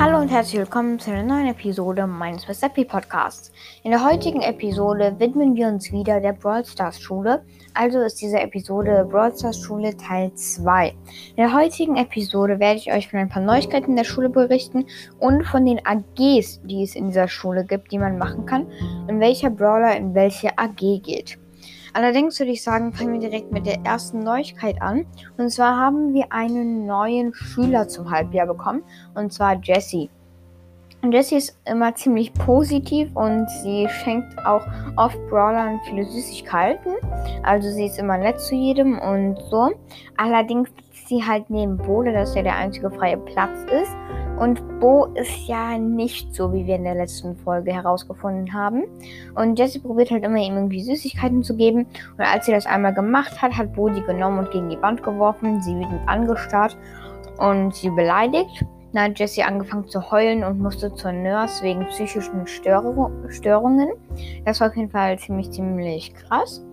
Hallo und herzlich willkommen zu einer neuen Episode meines Mr. P Podcasts. In der heutigen Episode widmen wir uns wieder der Brawl Stars Schule. Also ist diese Episode Brawl Stars Schule Teil 2. In der heutigen Episode werde ich euch von ein paar Neuigkeiten der Schule berichten und von den AGs, die es in dieser Schule gibt, die man machen kann und welcher Brawler in welche AG geht. Allerdings würde ich sagen, fangen wir direkt mit der ersten Neuigkeit an. Und zwar haben wir einen neuen Schüler zum Halbjahr bekommen. Und zwar Jessie. Und Jessie ist immer ziemlich positiv und sie schenkt auch oft Brawlern viele Süßigkeiten. Also sie ist immer nett zu jedem und so. Allerdings sitzt sie halt neben Bode, dass er der einzige freie Platz ist. Und Bo ist ja nicht so, wie wir in der letzten Folge herausgefunden haben. Und Jessie probiert halt immer ihm irgendwie Süßigkeiten zu geben. Und als sie das einmal gemacht hat, hat Bo die genommen und gegen die Wand geworfen, sie wütend angestarrt und sie beleidigt. Dann hat Jessie angefangen zu heulen und musste zur Nurse wegen psychischen Stör Störungen. Das war auf jeden Fall ziemlich, ziemlich krass.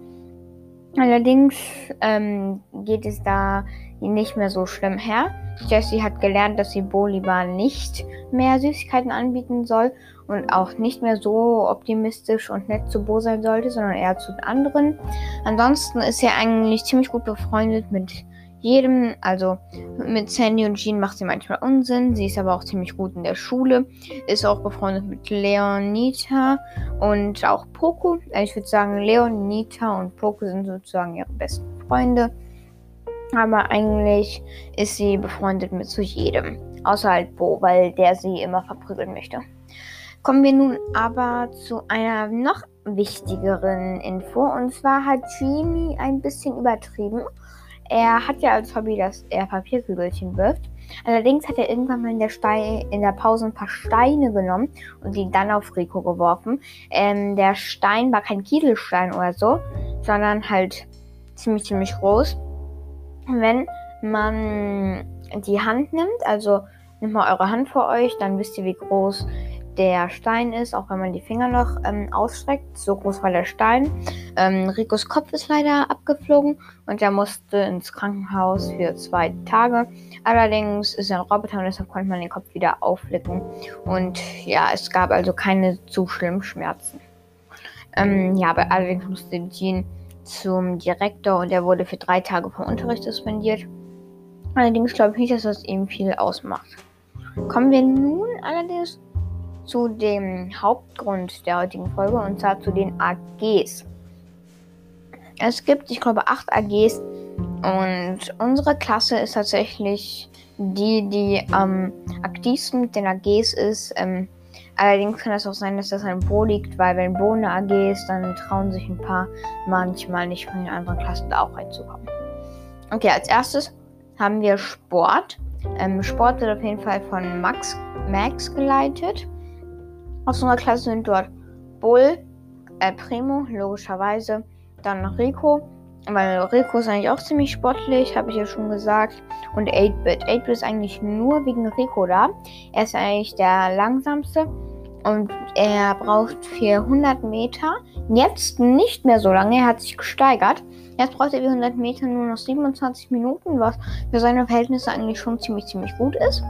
Allerdings ähm, geht es da nicht mehr so schlimm her. Jessie hat gelernt, dass sie Bo lieber nicht mehr Süßigkeiten anbieten soll und auch nicht mehr so optimistisch und nett zu Bo sein sollte, sondern eher zu anderen. Ansonsten ist sie eigentlich ziemlich gut befreundet mit jedem. Also mit Sandy und Jean macht sie manchmal Unsinn. Sie ist aber auch ziemlich gut in der Schule. Ist auch befreundet mit Leonita und auch Poco. Also ich würde sagen, Leonita und Poco sind sozusagen ihre besten Freunde. Aber eigentlich ist sie befreundet mit zu jedem. Außer halt Bo, weil der sie immer verprügeln möchte. Kommen wir nun aber zu einer noch wichtigeren Info. Und zwar hat Genie ein bisschen übertrieben. Er hat ja als Hobby, dass er Papierkügelchen wirft. Allerdings hat er irgendwann mal in der, Stein, in der Pause ein paar Steine genommen und die dann auf Rico geworfen. Ähm, der Stein war kein Kieselstein oder so, sondern halt ziemlich, ziemlich groß wenn man die Hand nimmt, also nehmt mal eure Hand vor euch, dann wisst ihr, wie groß der Stein ist, auch wenn man die Finger noch ähm, ausstreckt. So groß war der Stein. Ähm, Ricos Kopf ist leider abgeflogen und er musste ins Krankenhaus für zwei Tage. Allerdings ist er ein Roboter und deshalb konnte man den Kopf wieder auflicken. Und ja, es gab also keine zu schlimmen Schmerzen. Ähm, ja, aber allerdings musste Jean zum Direktor und er wurde für drei Tage vom Unterricht suspendiert. Allerdings glaube ich nicht, dass das ihm viel ausmacht. Kommen wir nun allerdings zu dem Hauptgrund der heutigen Folge und zwar zu den AGs. Es gibt, ich glaube, acht AGs und unsere Klasse ist tatsächlich die, die am aktivsten mit den AGs ist. Ähm, Allerdings kann es auch sein, dass das an Bo liegt, weil wenn Bo eine AG ist, dann trauen sich ein paar manchmal nicht von den anderen Klassen da auch reinzukommen. Okay, als erstes haben wir Sport. Ähm, Sport wird auf jeden Fall von Max, Max geleitet. Aus unserer Klasse sind dort Bull, äh, Primo, logischerweise, dann Rico, weil Rico ist eigentlich auch ziemlich sportlich, habe ich ja schon gesagt. Und 8-Bit. 8-Bit ist eigentlich nur wegen Rico da. Er ist eigentlich der langsamste. Und er braucht 400 Meter. Jetzt nicht mehr so lange. Er hat sich gesteigert. Jetzt braucht er 400 Meter nur noch 27 Minuten, was für seine Verhältnisse eigentlich schon ziemlich, ziemlich gut ist.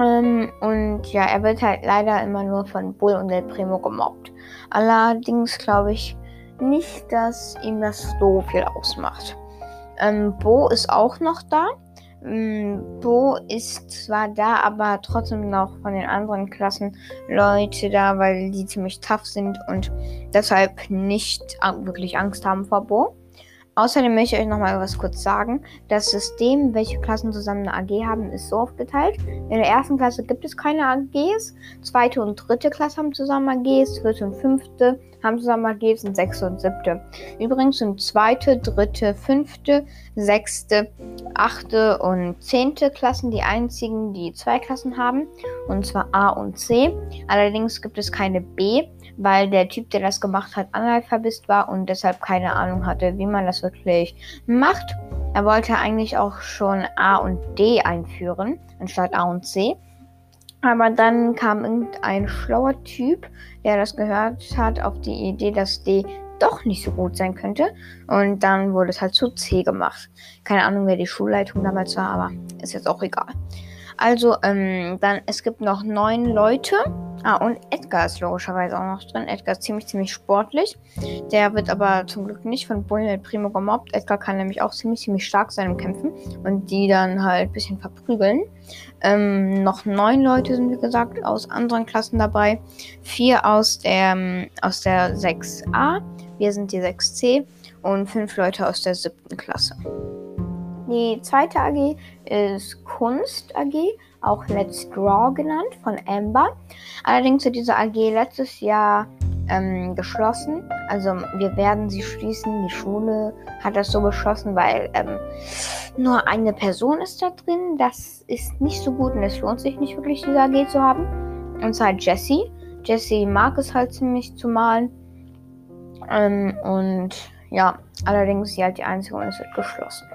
Ähm, und ja, er wird halt leider immer nur von Bull und El Primo gemobbt. Allerdings glaube ich, nicht, dass ihm das so viel ausmacht. Ähm, Bo ist auch noch da. Ähm, Bo ist zwar da, aber trotzdem noch von den anderen Klassen Leute da, weil die ziemlich tough sind und deshalb nicht wirklich Angst haben vor Bo. Außerdem möchte ich euch noch mal was kurz sagen. Das System, welche Klassen zusammen eine AG haben, ist so aufgeteilt. In der ersten Klasse gibt es keine AGs. Zweite und dritte Klasse haben zusammen AGs. Vierte und fünfte haben zusammen AGs und sechste und siebte. Übrigens sind zweite, dritte, fünfte, sechste, achte und zehnte Klassen die einzigen, die zwei Klassen haben. Und zwar A und C. Allerdings gibt es keine B weil der Typ, der das gemacht hat, Analphabet war und deshalb keine Ahnung hatte, wie man das wirklich macht. Er wollte eigentlich auch schon A und D einführen, anstatt A und C. Aber dann kam irgendein schlauer Typ, der das gehört hat, auf die Idee, dass D doch nicht so gut sein könnte. Und dann wurde es halt zu C gemacht. Keine Ahnung, wer die Schulleitung damals war, aber ist jetzt auch egal. Also, ähm, dann, es gibt noch neun Leute. Ah, und Edgar ist logischerweise auch noch drin. Edgar ist ziemlich, ziemlich sportlich. Der wird aber zum Glück nicht von Bullen Primo gemobbt. Edgar kann nämlich auch ziemlich, ziemlich stark sein im Kämpfen und die dann halt ein bisschen verprügeln. Ähm, noch neun Leute sind, wie gesagt, aus anderen Klassen dabei. Vier aus der, ähm, aus der 6a. Wir sind die 6c. Und fünf Leute aus der siebten Klasse. Die zweite AG ist Kunst AG, auch Let's Draw genannt, von Amber. Allerdings wird diese AG letztes Jahr ähm, geschlossen. Also wir werden sie schließen. Die Schule hat das so beschlossen, weil ähm, nur eine Person ist da drin. Das ist nicht so gut und es lohnt sich nicht wirklich, diese AG zu haben. Und zwar Jessie. Jessie mag es halt ziemlich zu malen. Ähm, und ja, allerdings sie halt die einzige und es wird geschlossen.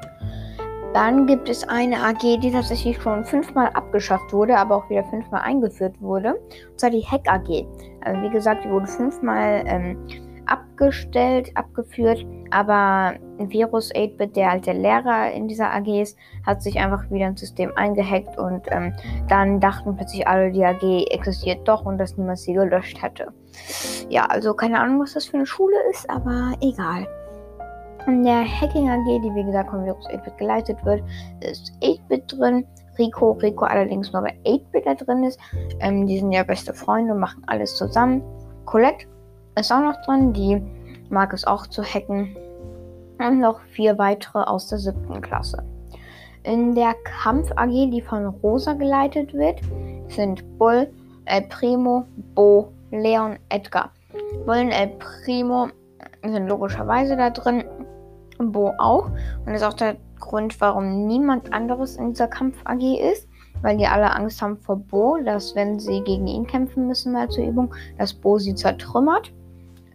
Dann gibt es eine AG, die tatsächlich schon fünfmal abgeschafft wurde, aber auch wieder fünfmal eingeführt wurde. Und zwar die Hack AG. Also wie gesagt, die wurde fünfmal ähm, abgestellt, abgeführt, aber Virus 8-Bit, der der Lehrer in dieser AG ist, hat sich einfach wieder ins System eingehackt und ähm, dann dachten plötzlich alle, die AG existiert doch und dass niemand sie gelöscht hätte. Ja, also keine Ahnung, was das für eine Schule ist, aber egal. In der Hacking AG, die wie gesagt von Virus 8-Bit geleitet wird, ist 8-Bit drin. Rico, Rico allerdings nur bei 8-Bit da drin ist. Ähm, die sind ja beste Freunde und machen alles zusammen. Colette ist auch noch drin, die mag es auch zu hacken. Und noch vier weitere aus der siebten Klasse. In der Kampf AG, die von Rosa geleitet wird, sind Bull, El Primo, Bo, Leon, Edgar. Bull und El Primo sind logischerweise da drin. Bo auch. Und das ist auch der Grund, warum niemand anderes in dieser Kampf AG ist. Weil die alle Angst haben vor Bo, dass wenn sie gegen ihn kämpfen müssen mal zur Übung, dass Bo sie zertrümmert.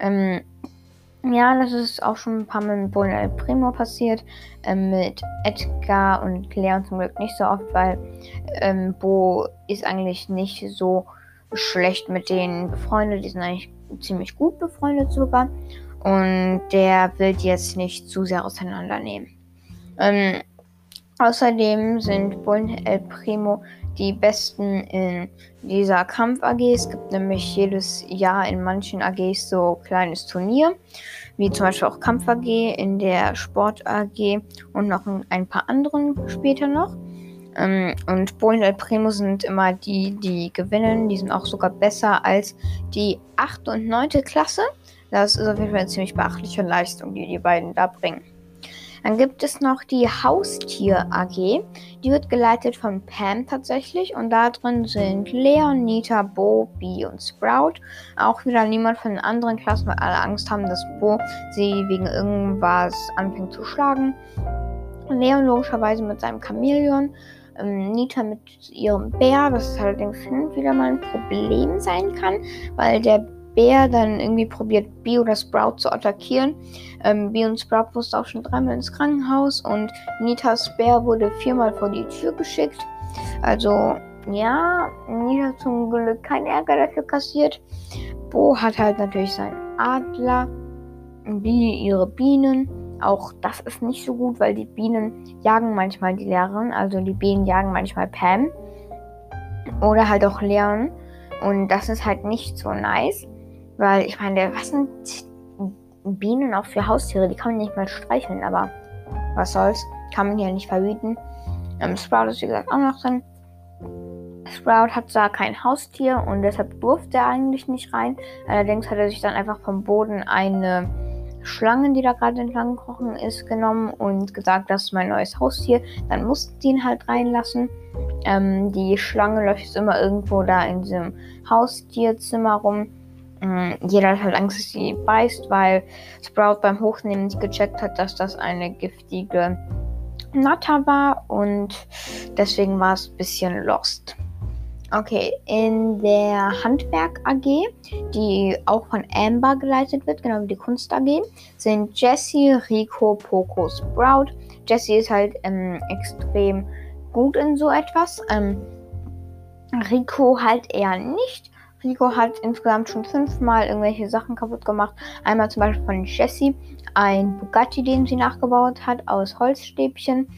Ähm, ja, das ist auch schon ein paar Mal mit Bo und El Primo passiert. Ähm, mit Edgar und Leon zum Glück nicht so oft, weil ähm, Bo ist eigentlich nicht so schlecht mit denen befreundet. Die sind eigentlich ziemlich gut befreundet sogar. Und der will jetzt nicht zu sehr auseinandernehmen. Ähm, außerdem sind Bullen El Primo die besten in dieser Kampf AG. Es gibt nämlich jedes Jahr in manchen AGs so ein kleines Turnier, wie zum Beispiel auch Kampf AG, in der Sport AG und noch ein paar anderen später noch. Ähm, und Bullen El Primo sind immer die, die gewinnen. Die sind auch sogar besser als die 8. und 9. Klasse. Das ist auf jeden Fall eine ziemlich beachtliche Leistung, die die beiden da bringen. Dann gibt es noch die Haustier AG. Die wird geleitet von Pam tatsächlich. Und da drin sind Leon, Nita, Bo, Bee und Sprout. Auch wieder niemand von den anderen Klassen, weil alle Angst haben, dass Bo sie wegen irgendwas anfängt zu schlagen. Leon logischerweise mit seinem Chamäleon. Ähm, Nita mit ihrem Bär, was allerdings hin wieder mal ein Problem sein kann, weil der Bär dann irgendwie probiert, Bee oder Sprout zu attackieren. Ähm, Bee und Sprout musste auch schon dreimal ins Krankenhaus und Nitas Bär wurde viermal vor die Tür geschickt. Also, ja, Nita zum Glück kein Ärger dafür kassiert. Bo hat halt natürlich seinen Adler, Bee ihre Bienen. Auch das ist nicht so gut, weil die Bienen jagen manchmal die Lehrerin. Also die Bienen jagen manchmal Pam. Oder halt auch Leon. Und das ist halt nicht so nice. Weil ich meine, was sind Bienen auch für Haustiere? Die kann man nicht mal streicheln, aber was soll's? Kann man ja nicht verbieten. Ähm, Sprout ist wie gesagt auch noch drin. Sprout hat zwar kein Haustier und deshalb durfte er eigentlich nicht rein. Allerdings hat er sich dann einfach vom Boden eine Schlange, die da gerade entlang gekrochen ist, genommen und gesagt, das ist mein neues Haustier. Dann mussten sie ihn halt reinlassen. Ähm, die Schlange läuft jetzt immer irgendwo da in diesem Haustierzimmer rum. Mm, jeder hat halt Angst, dass sie beißt, weil Sprout beim Hochnehmen nicht gecheckt hat, dass das eine giftige Natter war und deswegen war es ein bisschen lost. Okay, in der Handwerk AG, die auch von Amber geleitet wird, genau wie die Kunst AG, sind Jessie, Rico, Poco, Sprout. Jessie ist halt ähm, extrem gut in so etwas. Ähm, Rico halt eher nicht Rico hat insgesamt schon fünfmal irgendwelche Sachen kaputt gemacht. Einmal zum Beispiel von Jessie ein Bugatti, den sie nachgebaut hat, aus Holzstäbchen.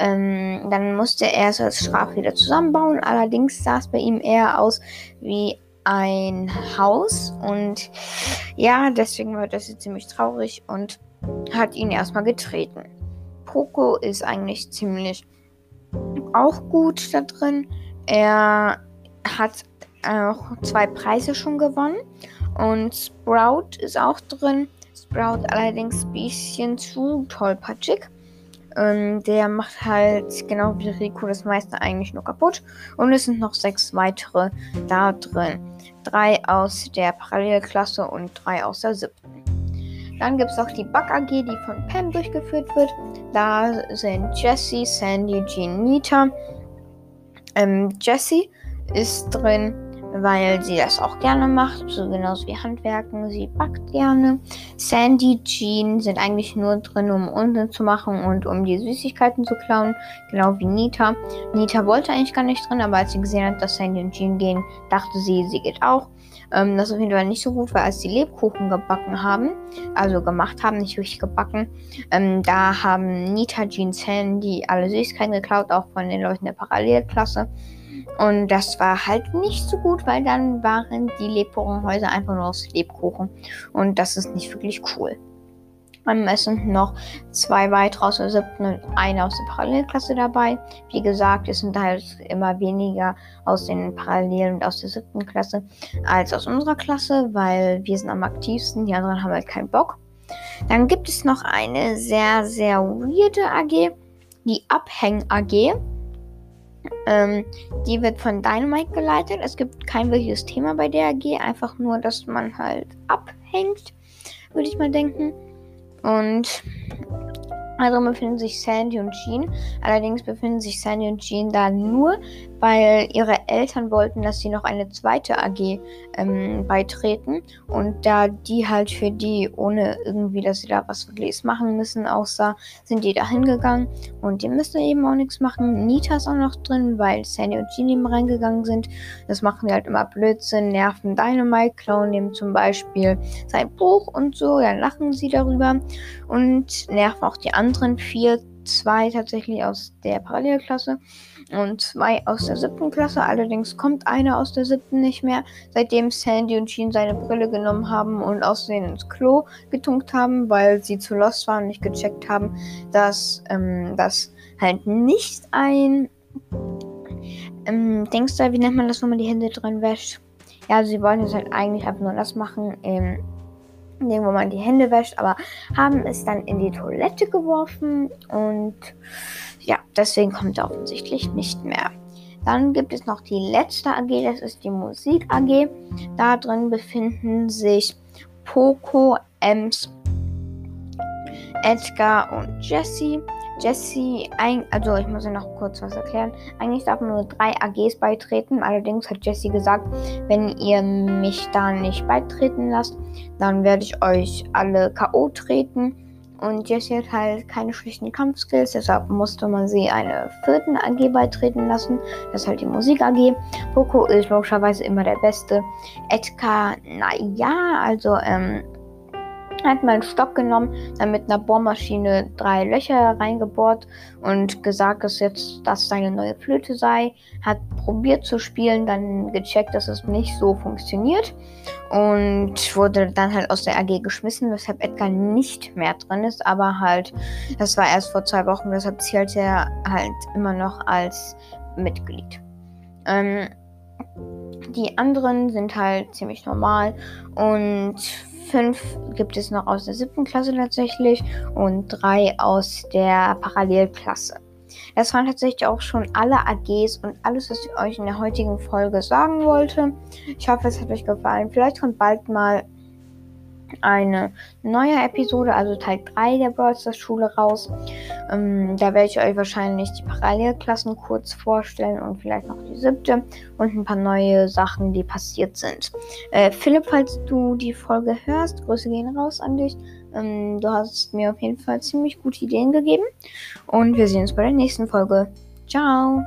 Ähm, dann musste er es als Strafe wieder zusammenbauen. Allerdings sah es bei ihm eher aus wie ein Haus. Und ja, deswegen war das jetzt ziemlich traurig und hat ihn erstmal getreten. Poco ist eigentlich ziemlich auch gut da drin. Er hat auch zwei Preise schon gewonnen. Und Sprout ist auch drin. Sprout allerdings ein bisschen zu tollpatschig. Ähm, der macht halt genau wie Rico das meiste eigentlich nur kaputt. Und es sind noch sechs weitere da drin. Drei aus der Parallelklasse und drei aus der siebten. Dann gibt es auch die Bug AG, die von Pam durchgeführt wird. Da sind Jessie, Sandy, Jean, Nita. Ähm, Jessie ist drin weil sie das auch gerne macht, so genauso wie Handwerken. Sie backt gerne. Sandy, Jean sind eigentlich nur drin, um Unsinn zu machen und um die Süßigkeiten zu klauen, genau wie Nita. Nita wollte eigentlich gar nicht drin, aber als sie gesehen hat, dass Sandy und Jean gehen, dachte sie, sie geht auch. Ähm, das ist auf jeden Fall nicht so gut, weil als die Lebkuchen gebacken haben, also gemacht haben, nicht wirklich gebacken, ähm, da haben Nita, Jean, Sandy alle Süßigkeiten geklaut, auch von den Leuten der Parallelklasse. Und das war halt nicht so gut, weil dann waren die Lebkuchenhäuser einfach nur aus Lebkuchen. Und das ist nicht wirklich cool. Es sind noch zwei weitere aus der siebten und eine aus der Parallelklasse dabei. Wie gesagt, es sind halt immer weniger aus den Parallelen und aus der siebten Klasse als aus unserer Klasse, weil wir sind am aktivsten, die anderen haben halt keinen Bock. Dann gibt es noch eine sehr, sehr weirde AG, die Abhäng AG. Ähm, die wird von Dynamite geleitet. Es gibt kein wirkliches Thema bei der AG, einfach nur, dass man halt abhängt, würde ich mal denken. Und also befinden sich Sandy und Jean. Allerdings befinden sich Sandy und Jean da nur, weil ihre Eltern wollten, dass sie noch eine zweite AG ähm, beitreten. Und da die halt für die, ohne irgendwie, dass sie da was wirklich machen müssen, aussah, sind die da hingegangen. Und die müssen eben auch nichts machen. Nita ist auch noch drin, weil Sandy und eben reingegangen sind. Das machen die halt immer Blödsinn, nerven Dynamite, klauen dem zum Beispiel sein Buch und so. Dann lachen sie darüber und nerven auch die anderen vier. Zwei tatsächlich aus der Parallelklasse und zwei aus der siebten Klasse. Allerdings kommt einer aus der siebten nicht mehr, seitdem Sandy und Jean seine Brille genommen haben und aussehen ins Klo getunkt haben, weil sie zu lost waren und nicht gecheckt haben, dass ähm, das halt nicht ein ähm, Dings wie nennt man das, wenn man die Hände drin wäscht? Ja, sie wollen jetzt halt eigentlich einfach nur das machen, ähm, indem man die Hände wäscht, aber haben es dann in die Toilette geworfen und ja, deswegen kommt er offensichtlich nicht mehr. Dann gibt es noch die letzte AG, das ist die Musik AG. Da drin befinden sich Poco, Ems, Edgar und Jesse. Jesse, also ich muss ja noch kurz was erklären. Eigentlich darf nur drei AGs beitreten. Allerdings hat Jesse gesagt, wenn ihr mich da nicht beitreten lasst, dann werde ich euch alle K.O. treten. Und Jessie hat halt keine schlechten Kampfskills, deshalb musste man sie einer vierten AG beitreten lassen. Das ist halt die Musik AG. Poco ist logischerweise immer der Beste. Edgar, naja, also ähm, hat mal einen Stock genommen, dann mit einer Bohrmaschine drei Löcher reingebohrt und gesagt, dass jetzt das seine neue Flöte sei. Hat probiert zu spielen, dann gecheckt, dass es nicht so funktioniert und wurde dann halt aus der AG geschmissen, weshalb Edgar nicht mehr drin ist, aber halt, das war erst vor zwei Wochen, deshalb zählt er halt immer noch als Mitglied. Ähm, die anderen sind halt ziemlich normal und Fünf gibt es noch aus der siebten Klasse tatsächlich und drei aus der Parallelklasse. Das waren tatsächlich auch schon alle AGs und alles, was ich euch in der heutigen Folge sagen wollte. Ich hoffe, es hat euch gefallen. Vielleicht kommt bald mal eine neue Episode, also Teil 3 der Brawl Schule raus. Ähm, da werde ich euch wahrscheinlich die Parallelklassen kurz vorstellen und vielleicht noch die siebte und ein paar neue Sachen, die passiert sind. Äh, Philipp, falls du die Folge hörst, Grüße gehen raus an dich. Ähm, du hast mir auf jeden Fall ziemlich gute Ideen gegeben und wir sehen uns bei der nächsten Folge. Ciao!